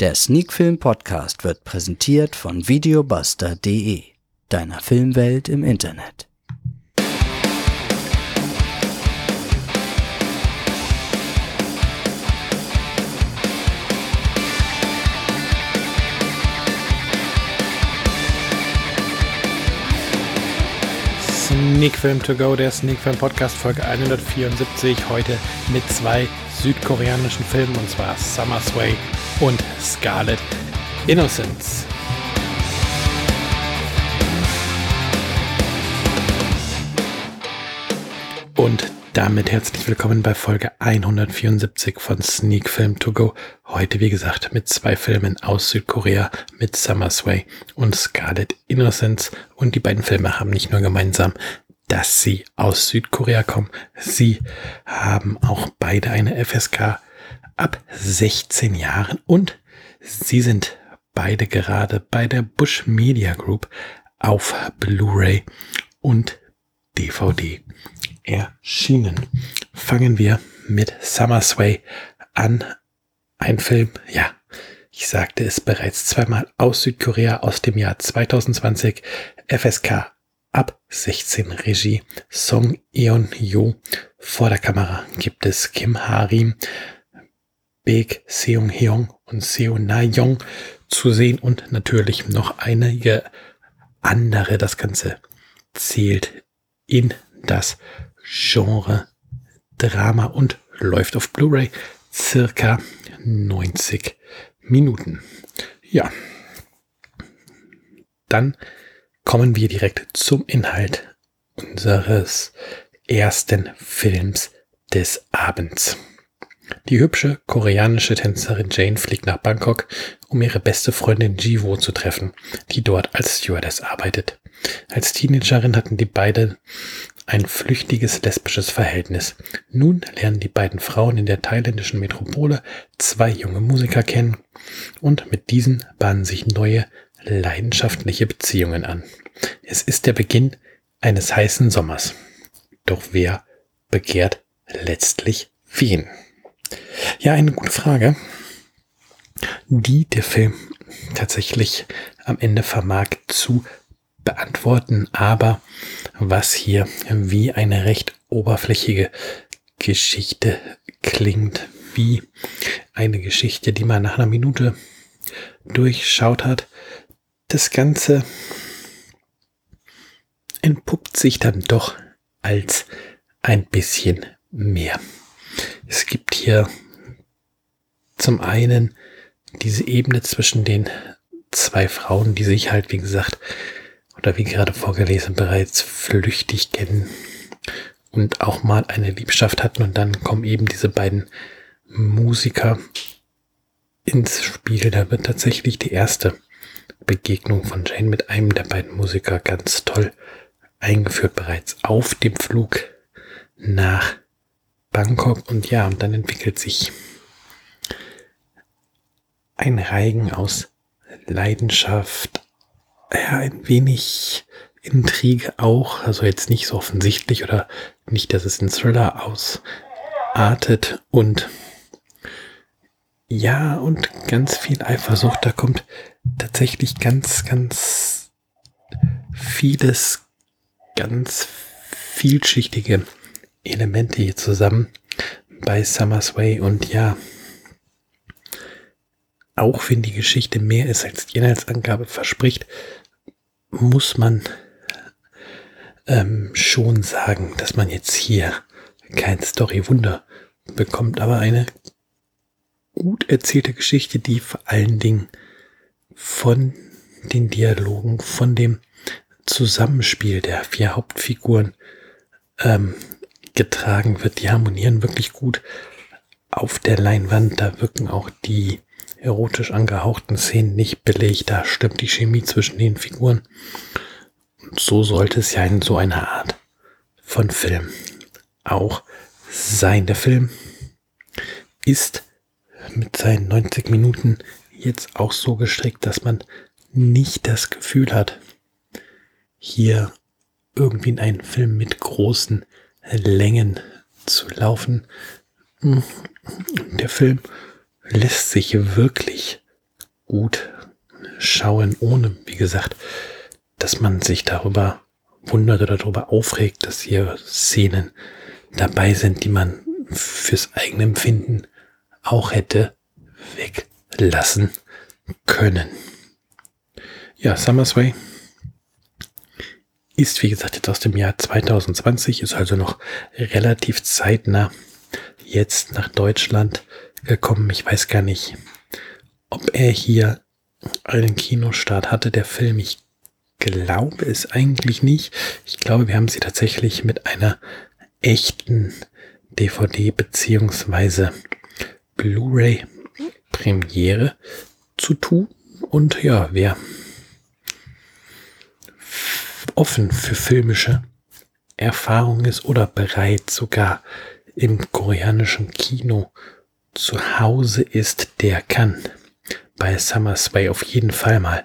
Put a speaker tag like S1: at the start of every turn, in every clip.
S1: Der Sneakfilm Podcast wird präsentiert von videobuster.de, deiner Filmwelt im Internet.
S2: Sneak Film to go, der Sneak Film Podcast Folge 174, heute mit zwei südkoreanischen Filmen und zwar Summer Sway und Scarlet Innocence. Und damit herzlich willkommen bei Folge 174 von Sneak Film To Go. Heute, wie gesagt, mit zwei Filmen aus Südkorea mit Summer Sway und Scarlet Innocence. Und die beiden Filme haben nicht nur gemeinsam, dass sie aus Südkorea kommen, sie haben auch beide eine FSK ab 16 Jahren und sie sind beide gerade bei der Bush Media Group auf Blu-ray und DVD erschienen. Fangen wir mit Summer Sway an. Ein Film, ja, ich sagte es bereits zweimal aus Südkorea aus dem Jahr 2020. FSK ab 16 Regie Song Eon Yo. Vor der Kamera gibt es Kim Harim, Baek Seung Hyung und Seo Na Young zu sehen und natürlich noch einige andere. Das Ganze zählt in das Genre Drama und läuft auf Blu-ray circa 90 Minuten. Ja. Dann kommen wir direkt zum Inhalt unseres ersten Films des Abends. Die hübsche koreanische Tänzerin Jane fliegt nach Bangkok, um ihre beste Freundin Jiwo zu treffen, die dort als Stewardess arbeitet. Als Teenagerin hatten die beiden ein flüchtiges lesbisches Verhältnis. Nun lernen die beiden Frauen in der thailändischen Metropole zwei junge Musiker kennen und mit diesen bahnen sich neue, leidenschaftliche Beziehungen an. Es ist der Beginn eines heißen Sommers. Doch wer begehrt letztlich wen? Ja, eine gute Frage, die der Film tatsächlich am Ende vermag zu beantworten, aber was hier wie eine recht oberflächige Geschichte klingt, wie eine Geschichte, die man nach einer Minute durchschaut hat. Das Ganze entpuppt sich dann doch als ein bisschen mehr. Es gibt hier zum einen diese Ebene zwischen den zwei Frauen, die sich halt, wie gesagt, oder wie gerade vorgelesen, bereits flüchtig kennen und auch mal eine Liebschaft hatten und dann kommen eben diese beiden Musiker ins Spiel. Da wird tatsächlich die erste Begegnung von Jane mit einem der beiden Musiker ganz toll eingeführt bereits auf dem Flug nach Bangkok. Und ja, und dann entwickelt sich ein Reigen aus Leidenschaft, ja, ein wenig Intrige auch, also jetzt nicht so offensichtlich oder nicht, dass es in Thriller ausartet. Und ja, und ganz viel Eifersucht, da kommt tatsächlich ganz, ganz vieles, ganz vielschichtige Elemente hier zusammen bei Summer's Way. Und ja, auch wenn die Geschichte mehr ist als die Inhaltsangabe verspricht, muss man ähm, schon sagen, dass man jetzt hier kein Story-Wunder bekommt, aber eine gut erzählte Geschichte, die vor allen Dingen von den Dialogen, von dem Zusammenspiel der vier Hauptfiguren ähm, getragen wird. Die harmonieren wirklich gut auf der Leinwand. Da wirken auch die erotisch angehauchten Szenen nicht billig. Da stimmt die Chemie zwischen den Figuren. Und so sollte es ja in so einer Art von Film auch sein. Der Film ist mit seinen 90 Minuten jetzt auch so gestrickt, dass man nicht das Gefühl hat, hier irgendwie in einen Film mit großen Längen zu laufen. Der Film lässt sich wirklich gut schauen, ohne, wie gesagt, dass man sich darüber wundert oder darüber aufregt, dass hier Szenen dabei sind, die man fürs eigene Empfinden auch hätte weglassen können. Ja, Summersway ist, wie gesagt, jetzt aus dem Jahr 2020, ist also noch relativ zeitnah jetzt nach Deutschland gekommen. Ich weiß gar nicht, ob er hier einen Kinostart hatte, der Film. Ich glaube es eigentlich nicht. Ich glaube, wir haben sie tatsächlich mit einer echten DVD beziehungsweise Blu-ray Premiere zu tun. Und ja, wer offen für filmische Erfahrung ist oder bereit sogar im koreanischen Kino zu Hause ist, der kann bei Summer Sway auf jeden Fall mal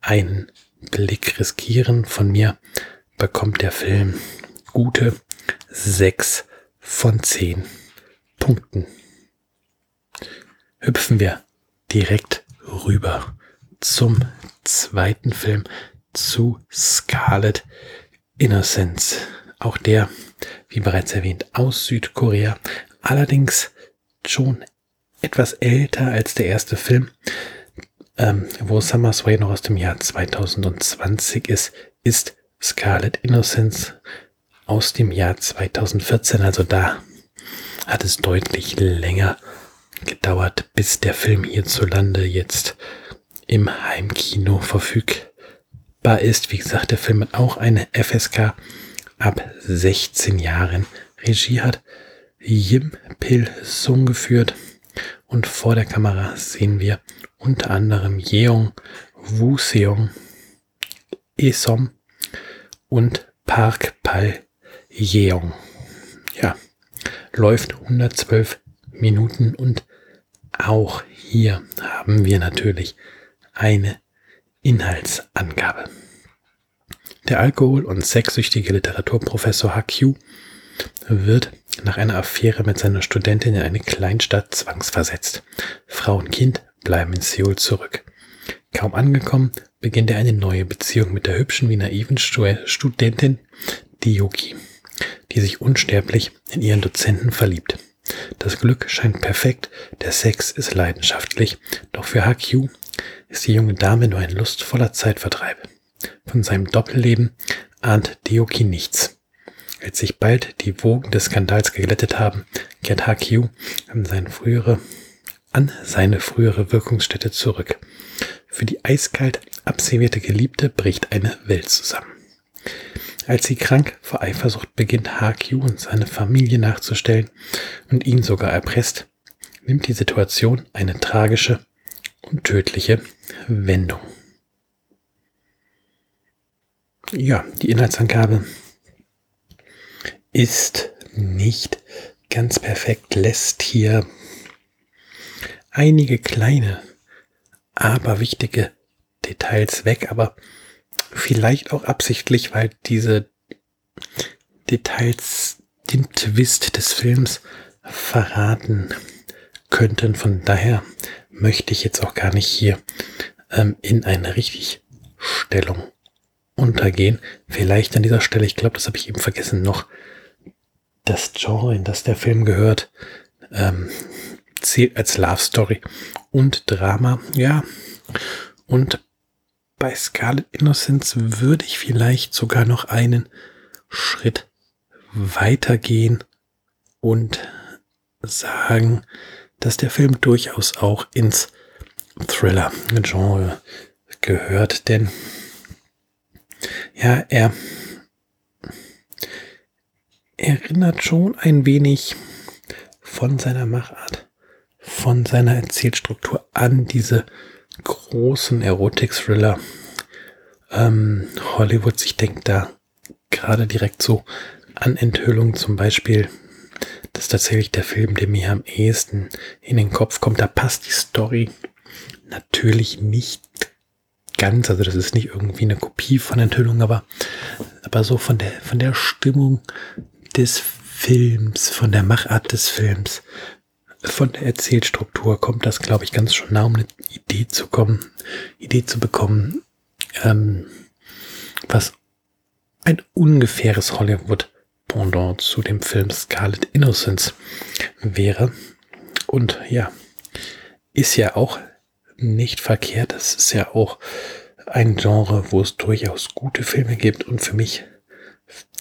S2: einen Blick riskieren. Von mir bekommt der Film gute sechs von zehn Punkten. Hüpfen wir direkt rüber zum zweiten Film, zu Scarlet Innocence. Auch der, wie bereits erwähnt, aus Südkorea. Allerdings schon etwas älter als der erste Film, ähm, wo Summer Sway noch aus dem Jahr 2020 ist, ist Scarlet Innocence aus dem Jahr 2014. Also da hat es deutlich länger gedauert, bis der Film hierzulande jetzt im Heimkino verfügbar ist. Wie gesagt, der Film hat auch eine FSK ab 16 Jahren. Regie hat Yim Pil Sung geführt und vor der Kamera sehen wir unter anderem Yeong, Woo Seong, Esom und Park Pal Yeong. Ja, läuft 112 Minuten und auch hier haben wir natürlich eine Inhaltsangabe. Der Alkohol- und sexsüchtige Literaturprofessor HQ wird nach einer Affäre mit seiner Studentin in eine Kleinstadt zwangsversetzt. Frau und Kind bleiben in Seoul zurück. Kaum angekommen, beginnt er eine neue Beziehung mit der hübschen wie naiven Studentin Dioki, die sich unsterblich in ihren Dozenten verliebt. Das Glück scheint perfekt, der Sex ist leidenschaftlich, doch für HQ ist die junge Dame nur ein lustvoller Zeitvertreib. Von seinem Doppelleben ahnt Dioki nichts. Als sich bald die Wogen des Skandals geglättet haben, kehrt HQ an seine frühere, an seine frühere Wirkungsstätte zurück. Für die eiskalt abservierte Geliebte bricht eine Welt zusammen. Als sie krank vor Eifersucht beginnt, HQ und seine Familie nachzustellen und ihn sogar erpresst, nimmt die Situation eine tragische und tödliche Wendung. Ja, die Inhaltsangabe ist nicht ganz perfekt, lässt hier einige kleine, aber wichtige Details weg, aber vielleicht auch absichtlich, weil diese Details den Twist des Films verraten könnten. Von daher möchte ich jetzt auch gar nicht hier ähm, in eine Richtigstellung untergehen. Vielleicht an dieser Stelle, ich glaube, das habe ich eben vergessen, noch das Genre, in das der Film gehört, ähm, zählt als Love Story und Drama. Ja, und bei Scarlet Innocence würde ich vielleicht sogar noch einen Schritt weitergehen und sagen, dass der Film durchaus auch ins Thriller-Genre gehört, denn ja, er erinnert schon ein wenig von seiner Machart, von seiner Erzählstruktur an diese großen Erotik-Thriller ähm, Hollywoods. Ich denke da gerade direkt so an Enthüllung zum Beispiel. Das ist tatsächlich der Film, der mir am ehesten in den Kopf kommt. Da passt die Story natürlich nicht ganz, also das ist nicht irgendwie eine Kopie von Enthüllung, aber, aber so von der, von der Stimmung des Films, von der Machart des Films von der Erzählstruktur kommt das, glaube ich, ganz schon nah, um eine Idee zu kommen, Idee zu bekommen, ähm, was ein ungefähres Hollywood-Pendant zu dem Film Scarlet Innocence wäre. Und ja, ist ja auch nicht verkehrt. Das ist ja auch ein Genre, wo es durchaus gute Filme gibt. Und für mich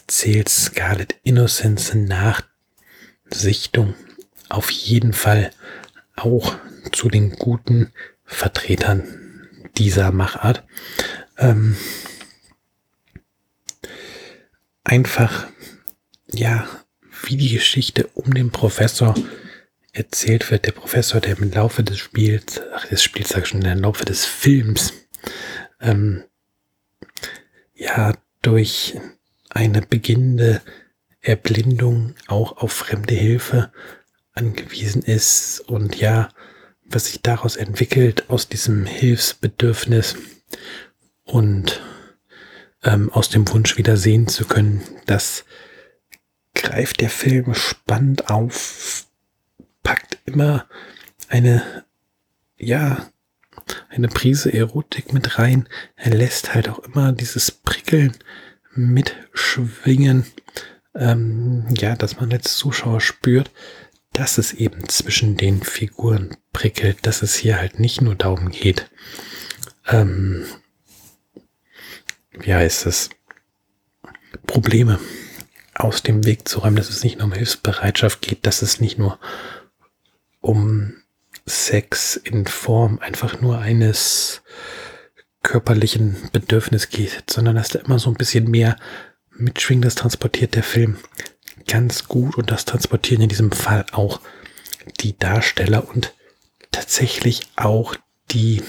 S2: zählt Scarlet Innocence nach Sichtung auf jeden Fall auch zu den guten Vertretern dieser Machart. Ähm, einfach, ja, wie die Geschichte um den Professor erzählt wird. Der Professor, der im Laufe des Spiels, ach, des Spiels sag ich schon, im Laufe des Films, ähm, ja, durch eine beginnende Erblindung auch auf fremde Hilfe angewiesen ist und ja, was sich daraus entwickelt aus diesem Hilfsbedürfnis und ähm, aus dem Wunsch wieder sehen zu können, das greift der Film spannend auf, packt immer eine, ja, eine Prise Erotik mit rein. Er lässt halt auch immer dieses Prickeln mitschwingen, ähm, ja, dass man als Zuschauer spürt, dass es eben zwischen den Figuren prickelt, dass es hier halt nicht nur darum geht, ähm, wie heißt es, Probleme aus dem Weg zu räumen, dass es nicht nur um Hilfsbereitschaft geht, dass es nicht nur um Sex in Form einfach nur eines körperlichen Bedürfnis geht, sondern dass da immer so ein bisschen mehr mitschwingt. Das transportiert der Film ganz gut und das transportieren in diesem Fall auch die Darsteller und tatsächlich auch die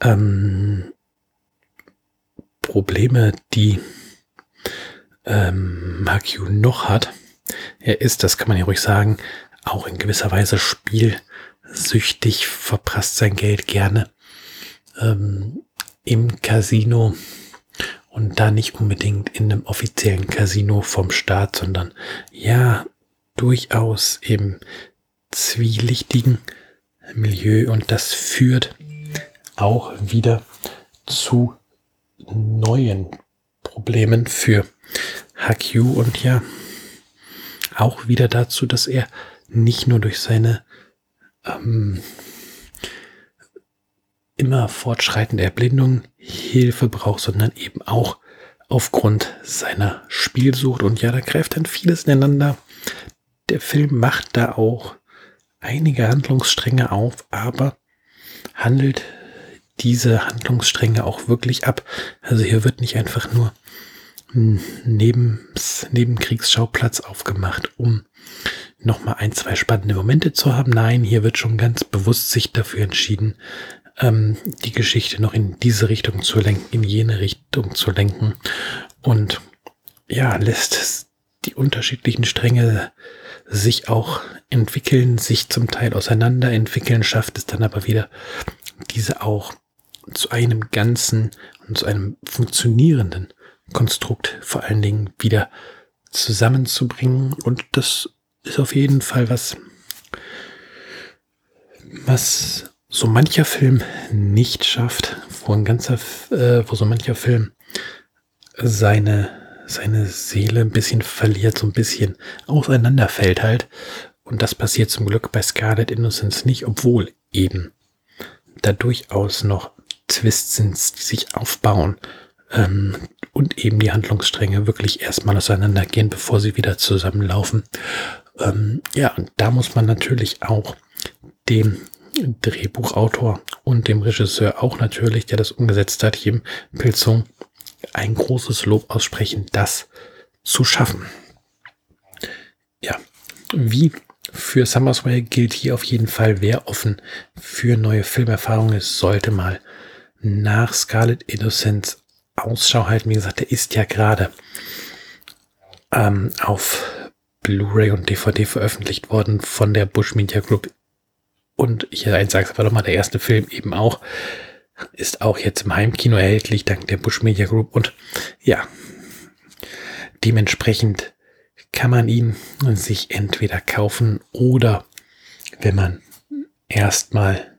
S2: ähm, Probleme, die ähm, Makyu noch hat. Er ist, das kann man ja ruhig sagen, auch in gewisser Weise spielsüchtig, verprasst sein Geld gerne ähm, im Casino und da nicht unbedingt in einem offiziellen Casino vom Staat, sondern ja, durchaus im zwielichtigen Milieu. Und das führt auch wieder zu neuen Problemen für Hakyu und ja auch wieder dazu, dass er nicht nur durch seine ähm, immer fortschreitende Erblindung Hilfe braucht, sondern eben auch aufgrund seiner Spielsucht. Und ja, da greift dann vieles ineinander. Der Film macht da auch einige Handlungsstränge auf, aber handelt diese Handlungsstränge auch wirklich ab. Also hier wird nicht einfach nur ein Nebens, Nebenkriegsschauplatz aufgemacht, um nochmal ein, zwei spannende Momente zu haben. Nein, hier wird schon ganz bewusst sich dafür entschieden, ähm, die Geschichte noch in diese Richtung zu lenken, in jene Richtung zu lenken. Und ja, lässt die unterschiedlichen Stränge sich auch entwickeln, sich zum Teil auseinander entwickeln, schafft es dann aber wieder, diese auch zu einem Ganzen und zu einem funktionierenden Konstrukt vor allen Dingen wieder zusammenzubringen. Und das ist auf jeden Fall was, was so mancher Film nicht schafft, wo ein ganzer, äh, wo so mancher Film seine, seine Seele ein bisschen verliert, so ein bisschen auseinanderfällt halt. Und das passiert zum Glück bei Scarlet Innocence nicht, obwohl eben da durchaus noch Twists sind, die sich aufbauen ähm, und eben die Handlungsstränge wirklich erstmal auseinandergehen, bevor sie wieder zusammenlaufen. Ähm, ja, und da muss man natürlich auch dem Drehbuchautor und dem Regisseur auch natürlich, der das umgesetzt hat, Jim Pilzung, ein großes Lob aussprechen, das zu schaffen. Ja, wie für Summersway gilt hier auf jeden Fall, wer offen für neue Filmerfahrungen ist, sollte mal nach Scarlet Innocence Ausschau halten. Wie gesagt, der ist ja gerade ähm, auf Blu-ray und DVD veröffentlicht worden von der Bush Media Group und ich sage es aber nochmal, der erste Film eben auch, ist auch jetzt im Heimkino erhältlich, dank der Bush Media Group. Und ja, dementsprechend kann man ihn sich entweder kaufen oder wenn man erstmal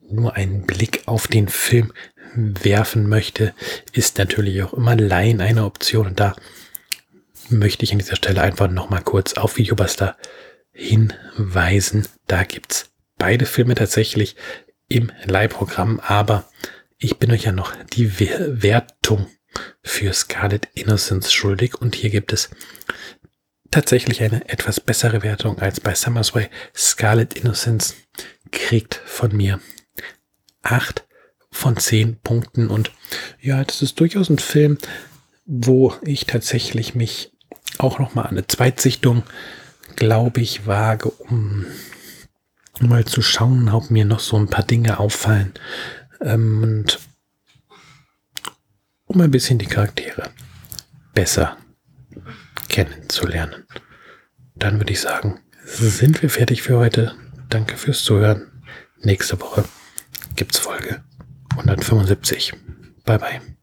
S2: nur einen Blick auf den Film werfen möchte, ist natürlich auch immer Laien eine Option. Und da möchte ich an dieser Stelle einfach nochmal kurz auf Videobuster hinweisen. Da gibt's beide Filme tatsächlich im Leihprogramm, aber ich bin euch ja noch die Wertung für Scarlet Innocence schuldig und hier gibt es tatsächlich eine etwas bessere Wertung als bei Summer's Way. Scarlet Innocence kriegt von mir acht von zehn Punkten und ja, das ist durchaus ein Film, wo ich tatsächlich mich auch noch mal an eine Zweitsichtung, glaube ich, wage, um mal zu schauen, ob mir noch so ein paar Dinge auffallen ähm, und um ein bisschen die Charaktere besser kennenzulernen. Dann würde ich sagen, sind wir fertig für heute. Danke fürs Zuhören. Nächste Woche gibt's Folge 175. Bye bye.